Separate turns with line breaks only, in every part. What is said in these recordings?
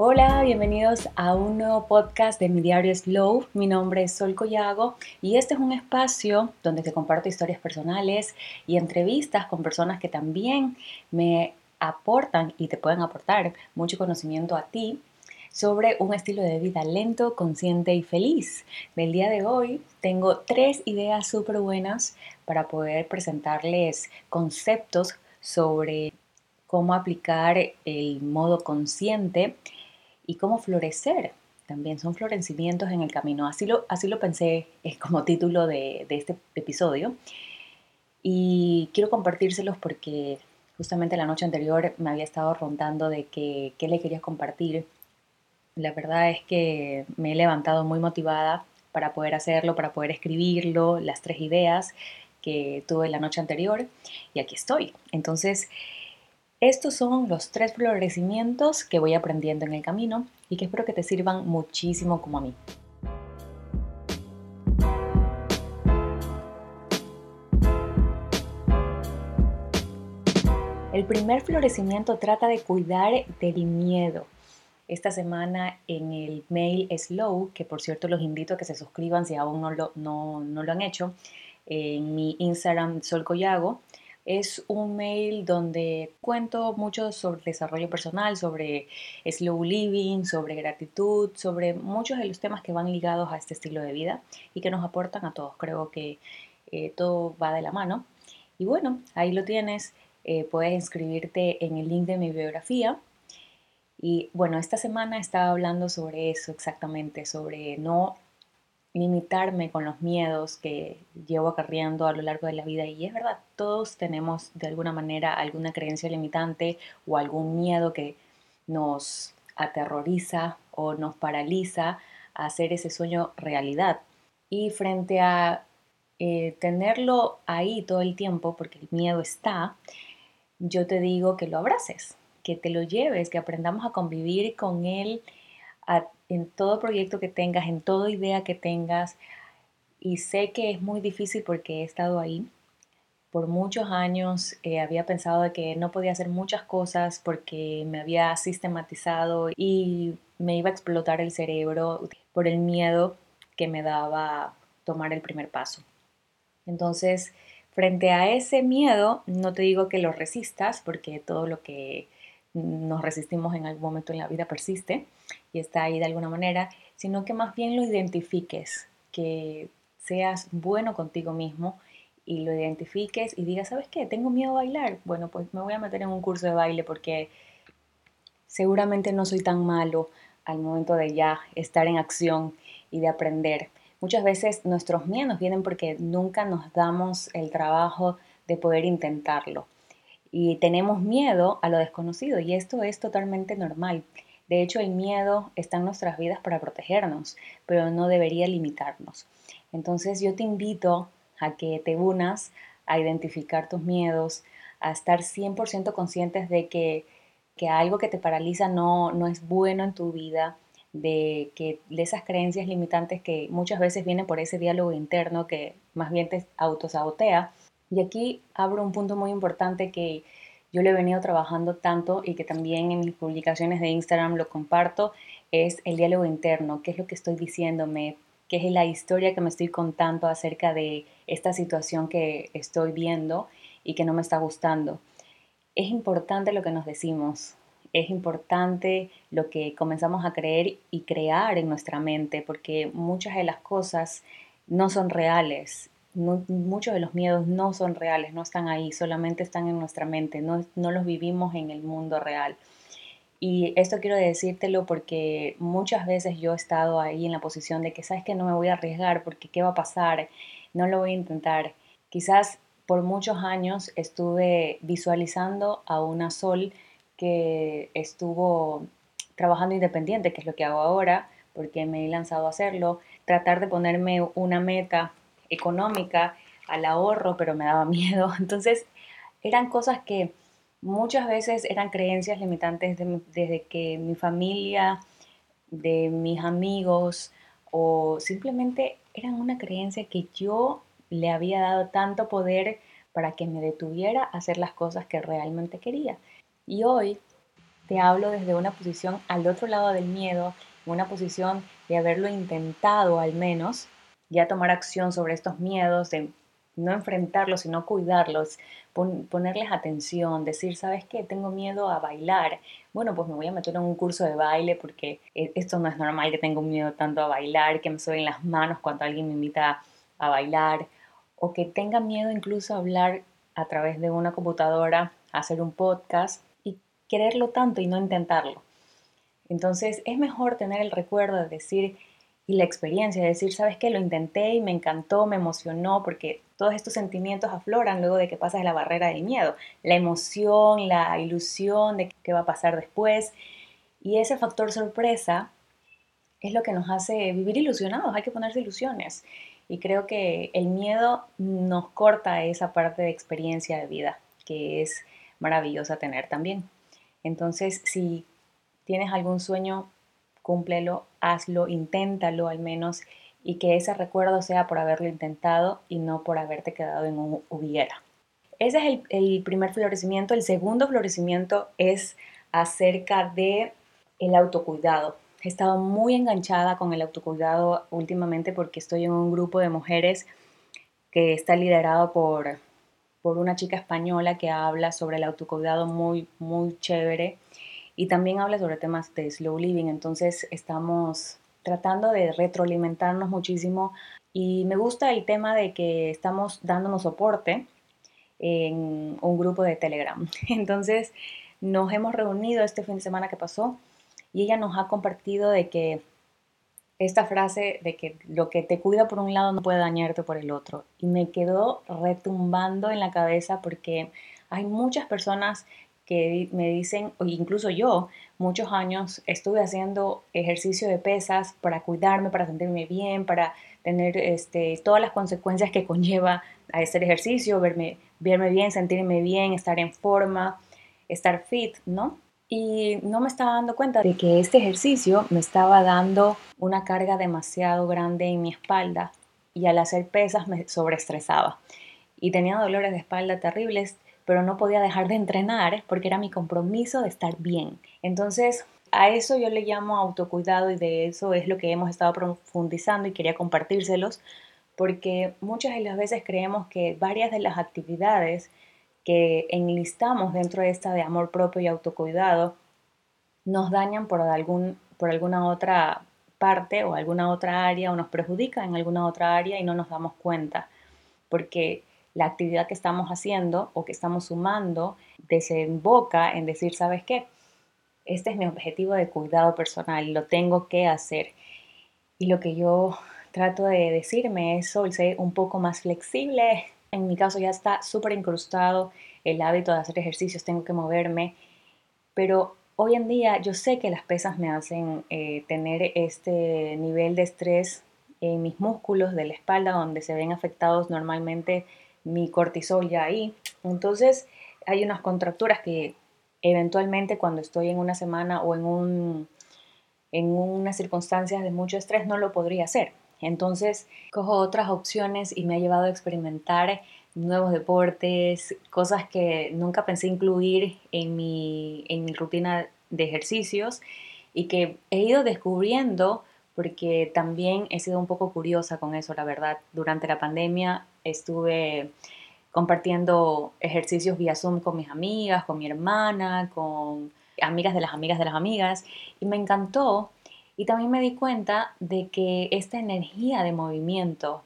Hola, bienvenidos a un nuevo podcast de mi diario Slow. Mi nombre es Sol Collago y este es un espacio donde te comparto historias personales y entrevistas con personas que también me aportan y te pueden aportar mucho conocimiento a ti sobre un estilo de vida lento, consciente y feliz. Del día de hoy tengo tres ideas súper buenas para poder presentarles conceptos sobre cómo aplicar el modo consciente y cómo florecer. También son florecimientos en el camino. Así lo, así lo pensé como título de, este episodio. Y quiero compartírselos porque justamente la noche anterior me había estado rondando de que, qué le quería compartir. La verdad es que me he levantado muy motivada para poder hacerlo, para poder escribirlo, las tres ideas que tuve la noche anterior y aquí estoy. Entonces, estos son los tres florecimientos que voy aprendiendo en el camino y que espero que te sirvan muchísimo como a mí. El primer florecimiento trata de cuidar del miedo. Esta semana en el mail Slow, que por cierto los invito a que se suscriban si aún no lo, han hecho, en mi Instagram Sol Collago, es un mail donde cuento mucho sobre desarrollo personal, sobre slow living, sobre gratitud, sobre muchos de los temas que van ligados a este estilo de vida y que nos aportan a todos. Creo que eh, todo va de la mano. Y bueno, ahí lo tienes. Eh, puedes inscribirte en el link de mi biografía. Y bueno, esta semana estaba hablando sobre eso exactamente, sobre no limitarme con los miedos que llevo acarreando a lo largo de la vida. Y es verdad, todos tenemos de alguna manera alguna creencia limitante o algún miedo que nos aterroriza o nos paraliza a hacer ese sueño realidad. Y frente a eh, tenerlo ahí todo el tiempo, porque el miedo está, yo te digo que lo abraces, que te lo lleves, que aprendamos a convivir con él en todo proyecto que tengas, en toda idea que tengas. Y sé que es muy difícil porque he estado ahí. Por muchos años eh, había pensado de que no podía hacer muchas cosas porque me había sistematizado y me iba a explotar el cerebro por el miedo que me daba tomar el primer paso. Entonces, frente a ese miedo, no te digo que lo resistas porque todo lo que nos resistimos en algún momento en la vida persiste y está ahí de alguna manera, sino que más bien lo identifiques, que seas bueno contigo mismo y lo identifiques y digas, ¿sabes qué? Tengo miedo a bailar. Bueno, pues me voy a meter en un curso de baile porque seguramente no soy tan malo al momento de ya estar en acción y de aprender. Muchas veces nuestros miedos vienen porque nunca nos damos el trabajo de poder intentarlo y tenemos miedo a lo desconocido y esto es totalmente normal. De hecho, el miedo está en nuestras vidas para protegernos, pero no debería limitarnos. Entonces yo te invito a que te unas a identificar tus miedos, a estar 100% conscientes de que, que, algo que te paraliza no, no es bueno en tu vida, de que de esas creencias limitantes que muchas veces vienen por ese diálogo interno que más bien te autosabotea, y aquí abro un punto muy importante que yo le he venido trabajando tanto y que también en mis publicaciones de Instagram lo comparto, es el diálogo interno, qué es lo que estoy diciéndome, qué es la historia que me estoy contando acerca de esta situación que estoy viendo y que no me está gustando. Es importante lo que nos decimos, es importante lo que comenzamos a creer y crear en nuestra mente, porque muchas de las cosas no son reales muchos de los miedos no son reales, no están ahí, solamente están en nuestra mente, no, no los vivimos en el mundo real. Y esto quiero decírtelo porque muchas veces yo he estado ahí en la posición de que, sabes que no me voy a arriesgar porque qué va a pasar, no lo voy a intentar. Quizás por muchos años estuve visualizando a una Sol que estuvo trabajando independiente, que es lo que hago ahora, porque me he lanzado a hacerlo, tratar de ponerme una meta económica, al ahorro, pero me daba miedo. Entonces, eran cosas que muchas veces eran creencias limitantes desde que mi familia, de mis amigos, o simplemente eran una creencia que yo le había dado tanto poder para que me detuviera a hacer las cosas que realmente quería. Y hoy te hablo desde una posición al otro lado del miedo, una posición de haberlo intentado al menos, ya tomar acción sobre estos miedos, de no enfrentarlos, sino cuidarlos, ponerles atención, decir, ¿sabes qué? Tengo miedo a bailar. Bueno, pues me voy a meter en un curso de baile porque e, esto no es normal que tenga miedo tanto a bailar, que me suben las manos cuando alguien me invita a bailar, o que tenga miedo incluso a hablar a través de una computadora, hacer un podcast y quererlo tanto y no intentarlo. Entonces es mejor tener el recuerdo de decir, y la experiencia, de decir, sabes qué? lo intenté y me encantó, me emocionó, porque todos estos sentimientos afloran luego de que pasas la barrera del miedo, la emoción, la ilusión de qué va a pasar después. Y ese factor sorpresa es lo que nos hace vivir ilusionados, hay que ponerse ilusiones. Y creo que el miedo nos corta esa parte de experiencia de vida, que es maravillosa tener también. Entonces, si tienes algún sueño cúmplelo, hazlo, inténtalo al menos y que ese recuerdo sea por haberlo intentado y no por haberte quedado en un hubiera. Ese es el, primer florecimiento. El segundo florecimiento es acerca de el autocuidado. He estado muy enganchada con el autocuidado últimamente porque estoy en un grupo de mujeres que está liderado por, por una chica española que habla sobre el autocuidado muy, muy chévere y también habla sobre temas de slow living, entonces estamos tratando de retroalimentarnos muchísimo y me gusta el tema de que estamos dándonos soporte en un grupo de Telegram. Entonces nos hemos reunido este fin de semana que pasó y ella nos ha compartido de que esta frase de que lo que te cuida por un lado no puede dañarte por el otro. Y me quedó retumbando en la cabeza porque hay muchas personas que me dicen, o incluso yo, muchos años estuve haciendo ejercicio de pesas para cuidarme, para sentirme bien, para tener este, todas las consecuencias que conlleva a hacer ejercicio, verme, verme bien, sentirme bien, estar en forma, estar fit, ¿no? Y no me estaba dando cuenta de que este ejercicio me estaba dando una carga demasiado grande en mi espalda y al hacer pesas me sobreestresaba. Y tenía dolores de espalda terribles pero no podía dejar de entrenar porque era mi compromiso de estar bien. Entonces, a eso yo le llamo autocuidado y de eso es lo que hemos estado profundizando y quería compartírselos porque muchas de las veces creemos que varias de las actividades que enlistamos dentro de esta de amor propio y autocuidado nos dañan por, algún, por alguna otra parte o alguna otra área o nos perjudican en alguna otra área y no nos damos cuenta. Porque la actividad que estamos haciendo o que estamos sumando desemboca en decir, ¿sabes qué? Este es mi objetivo de cuidado personal, lo tengo que hacer. Y lo que yo trato de decirme es, ser un poco más flexible. En mi caso ya está súper incrustado el hábito de hacer ejercicios, tengo que moverme, pero hoy en día yo sé que las pesas me hacen eh, tener este nivel de estrés en mis músculos de la espalda, donde se ven afectados normalmente mi cortisol ya ahí. Entonces hay unas contracturas que eventualmente cuando estoy en una semana o en, un, en unas circunstancias de mucho estrés no lo podría hacer. Entonces cojo otras opciones y me ha llevado a experimentar nuevos deportes, cosas que nunca pensé incluir en mi, en mi rutina de ejercicios y que he ido descubriendo porque también he sido un poco curiosa con eso, la verdad. Durante la pandemia estuve compartiendo ejercicios vía Zoom con mis amigas, con mi hermana, con amigas de las amigas de las amigas, y me encantó. Y también me di cuenta de que esta energía de movimiento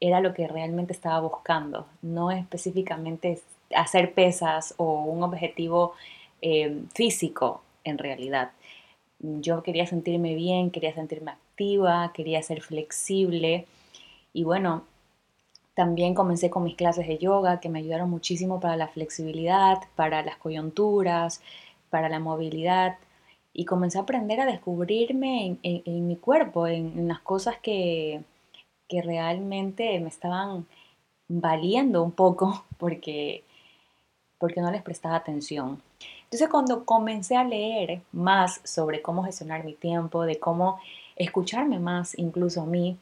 era lo que realmente estaba buscando, no específicamente hacer pesas o un objetivo eh, físico en realidad. Yo quería sentirme bien, quería sentirme activa, quería ser flexible y bueno, también comencé con mis clases de yoga que me ayudaron muchísimo para la flexibilidad, para las coyunturas, para la movilidad. Y comencé a aprender a descubrirme en, mi cuerpo, en, las cosas que, que realmente me estaban valiendo un poco porque, porque no les prestaba atención. Entonces cuando comencé a leer más sobre cómo gestionar mi tiempo, de cómo escucharme más incluso a mí,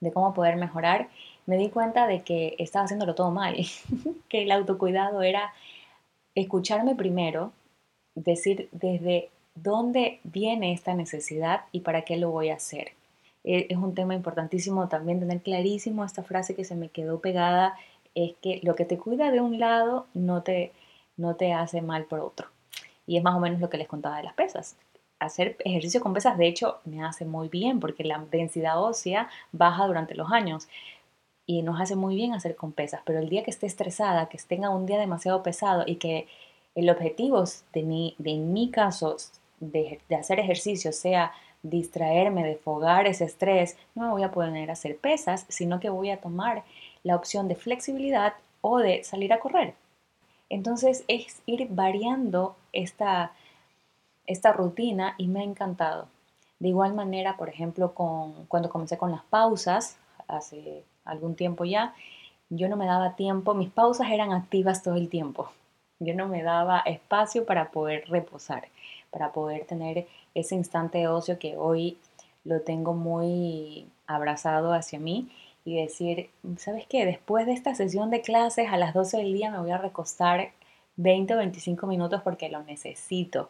de cómo poder mejorar, me di cuenta de que estaba haciéndolo todo mal, que el autocuidado era escucharme primero decir desde dónde viene esta necesidad y para qué lo voy a hacer. Eh, es un tema importantísimo también tener clarísimo esta frase que se me quedó pegada, es que lo que te cuida de un lado no te, no te hace mal por otro. Y es más o menos lo que les contaba de las pesas. Hacer ejercicio con pesas, de hecho, me hace muy bien porque la densidad ósea baja durante los años y nos hace muy bien hacer con pesas. Pero el día que esté estresada, que tenga un día demasiado pesado y que el objetivo de mi, de mi caso de, de hacer ejercicio sea distraerme, desfogar ese estrés, no me voy a poner a hacer pesas, sino que voy a tomar la opción de flexibilidad o de salir a correr. Entonces es ir variando esta, esta rutina y me ha encantado. De igual manera, por ejemplo, con, cuando comencé con las pausas, hace algún tiempo ya, yo no me daba tiempo, mis pausas eran activas todo el tiempo. Yo no me daba espacio para poder reposar, para poder tener ese instante de ocio que hoy lo tengo muy abrazado hacia mí y decir, ¿sabes qué? Después de esta sesión de clases a las 12 del día me voy a recostar 20 o 25 minutos porque lo necesito.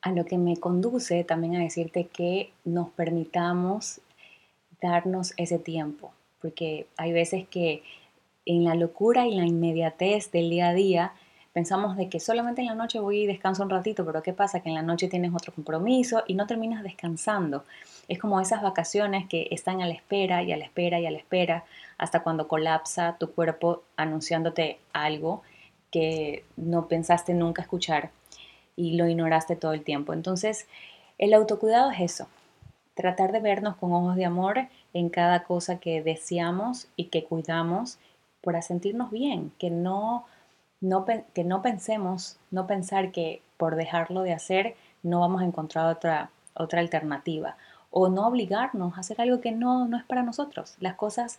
A lo que me conduce también a decirte que nos permitamos darnos ese tiempo, porque hay veces que en la locura y la inmediatez del día a día Pensamos de que solamente en la noche voy y descanso un ratito, pero ¿qué pasa? Que en la noche tienes otro compromiso y no terminas descansando. Es como esas vacaciones que están a la espera y a la espera y a la espera hasta cuando colapsa tu cuerpo anunciándote algo que no pensaste nunca escuchar y lo ignoraste todo el tiempo. Entonces, el autocuidado es eso, tratar de vernos con ojos de amor en cada cosa que deseamos y que cuidamos para sentirnos bien, que no que no pensemos, no pensar que por dejarlo de hacer no vamos a encontrar otra, otra alternativa o no obligarnos a hacer algo que no, no es para nosotros. Las cosas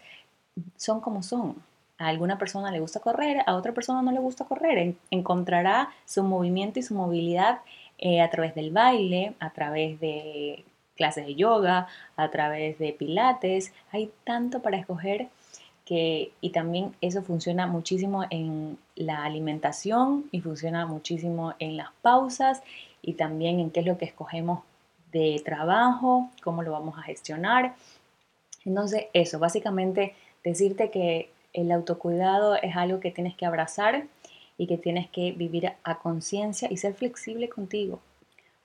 son como son. A alguna persona le gusta correr, a otra persona no le gusta correr. encontrará su movimiento y su movilidad eh, a través del baile, a través de clases de yoga, a través de pilates. Hay tanto para escoger que, y también eso funciona muchísimo en la alimentación y funciona muchísimo en las pausas y también en qué es lo que escogemos de trabajo, cómo lo vamos a gestionar. Entonces, eso, básicamente decirte que el autocuidado es algo que tienes que abrazar y que tienes que vivir a conciencia y ser flexible contigo.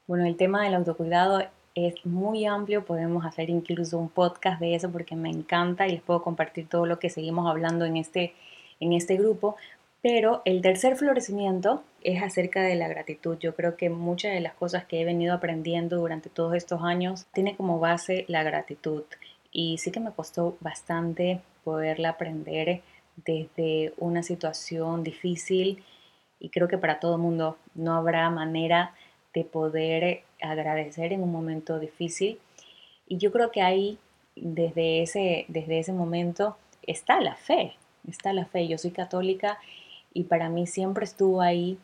Bueno, el tema del autocuidado es muy amplio, podemos hacer incluso un podcast de eso porque me encanta y les puedo compartir todo lo que seguimos hablando en este, en este grupo. Pero el tercer florecimiento es acerca de la gratitud. Yo creo que muchas de las cosas que he venido aprendiendo durante todos estos años tiene como base la gratitud. Y sí que me costó bastante poderla aprender desde una situación difícil y creo que para todo el mundo no habrá manera de poder agradecer en un momento difícil. Y yo creo que ahí, desde ese, desde ese momento, está la fe, está la fe. Yo soy católica y para mí siempre estuvo ahí.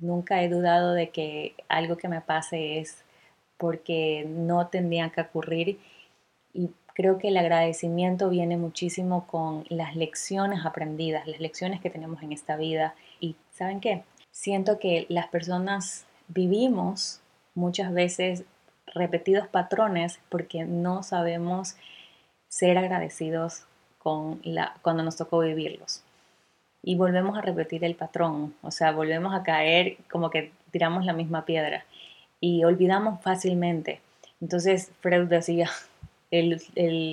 Nunca he dudado de que algo que me pase es porque no tendría que ocurrir. Y creo que el agradecimiento viene muchísimo con las lecciones aprendidas, las lecciones que tenemos en esta vida. Y ¿saben qué? Siento que las personas vivimos muchas veces repetidos patrones porque no sabemos ser agradecidos con la, cuando nos tocó vivirlos. Y volvemos a repetir el patrón, o sea, volvemos a caer como que tiramos la misma piedra y olvidamos fácilmente. Entonces Freud decía, el,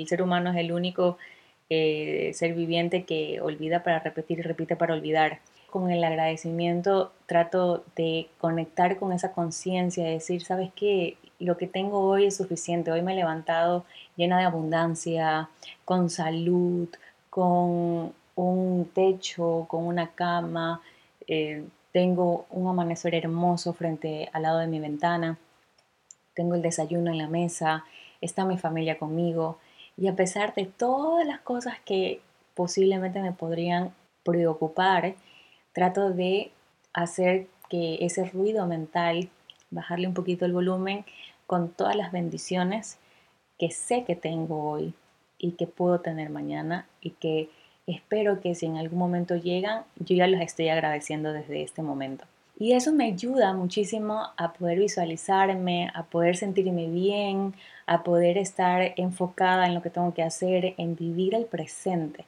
ser humano es el único eh, ser viviente que olvida para repetir y repite para olvidar con el agradecimiento trato de conectar con esa conciencia, de decir, ¿sabes qué? Lo que tengo hoy es suficiente. Hoy me he levantado llena de abundancia, con salud, con un techo, con una cama. Eh, tengo un amanecer hermoso frente al lado de mi ventana. Tengo el desayuno en la mesa. Está mi familia conmigo. Y a pesar de todas las cosas que posiblemente me podrían preocupar, trato de hacer que ese ruido mental, bajarle un poquito el volumen con todas las bendiciones que sé que tengo hoy y que puedo tener mañana y que espero que si en algún momento llegan, yo ya los estoy agradeciendo desde este momento. Y eso me ayuda muchísimo a poder visualizarme, a poder sentirme bien, a poder estar enfocada en lo que tengo que hacer, en vivir el presente.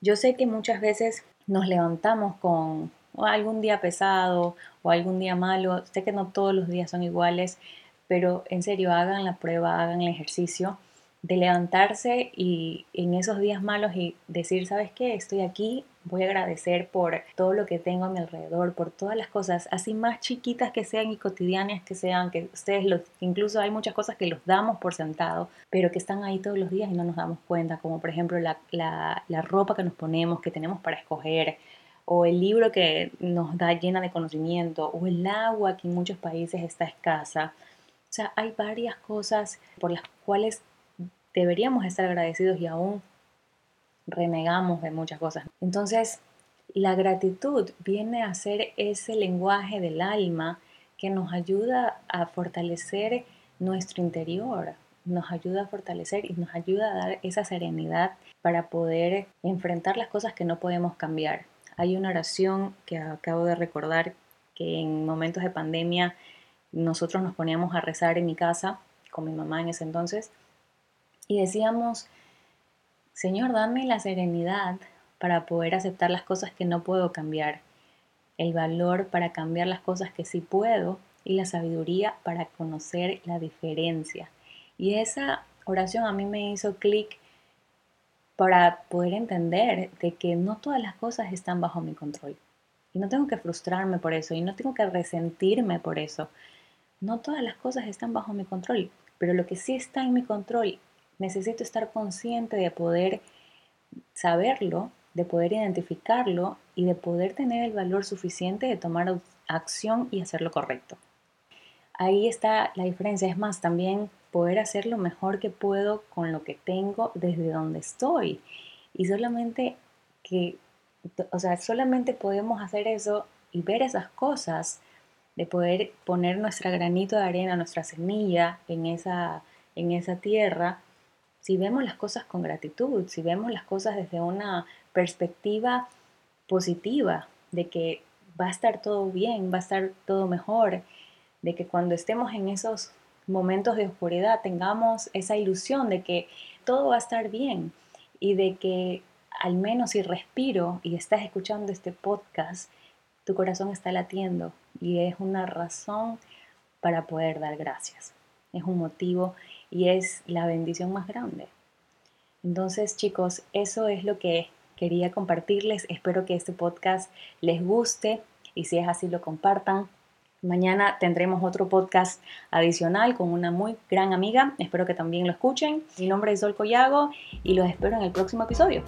Yo sé que muchas veces nos levantamos con algún día pesado o algún día malo. Sé que no todos los días son iguales, pero en serio, hagan la prueba, hagan el ejercicio de levantarse y en esos días malos y decir, ¿sabes qué? Estoy aquí, voy a agradecer por todo lo que tengo a mi alrededor, por todas las cosas, así más chiquitas que sean y cotidianas que sean, que ustedes los, incluso hay muchas cosas que los damos por sentado, pero que están ahí todos los días y no nos damos cuenta, como por ejemplo la, la ropa que nos ponemos, que tenemos para escoger, o el libro que nos da llena de conocimiento, o el agua que en muchos países está escasa. O sea, hay varias cosas por las cuales deberíamos estar agradecidos y aún renegamos de muchas cosas. Entonces, la gratitud viene a ser ese lenguaje del alma que nos ayuda a fortalecer nuestro interior, nos ayuda a fortalecer y nos ayuda a dar esa serenidad para poder enfrentar las cosas que no podemos cambiar. Hay una oración que acabo de recordar que en momentos de pandemia nosotros nos poníamos a rezar en mi casa con mi mamá en ese entonces y decíamos, Señor, dame la serenidad para poder aceptar las cosas que no puedo cambiar, el valor para cambiar las cosas que sí puedo y la sabiduría para conocer la diferencia. Y esa oración a mí me hizo clic para poder entender de que no todas las cosas están bajo mi control. Y no tengo que frustrarme por eso y no tengo que resentirme por eso. No todas las cosas están bajo mi control, pero lo que sí está en mi control necesito estar consciente de poder saberlo, de poder identificarlo y de poder tener el valor suficiente de tomar acción y hacer lo correcto. Ahí está la diferencia. Es más, también poder hacer lo mejor que puedo con lo que tengo desde donde estoy. Y solamente que, o sea, solamente podemos hacer eso y ver esas cosas, de poder poner nuestra granito de arena, nuestra semilla en esa, en esa tierra, si vemos las cosas con gratitud, si vemos las cosas desde una perspectiva positiva, de que va a estar todo bien, va a estar todo mejor, de que cuando estemos en esos momentos de oscuridad tengamos esa ilusión de que todo va a estar bien y de que al menos si respiro y estás escuchando este podcast, tu corazón está latiendo y es una razón para poder dar gracias. Es un motivo y es la bendición más grande. Entonces, chicos, eso es lo que quería compartirles. Espero que este podcast les guste y si es así lo compartan. Mañana tendremos otro podcast adicional con una muy gran amiga. Espero que también lo escuchen. Mi nombre es Sol y los espero en el próximo episodio.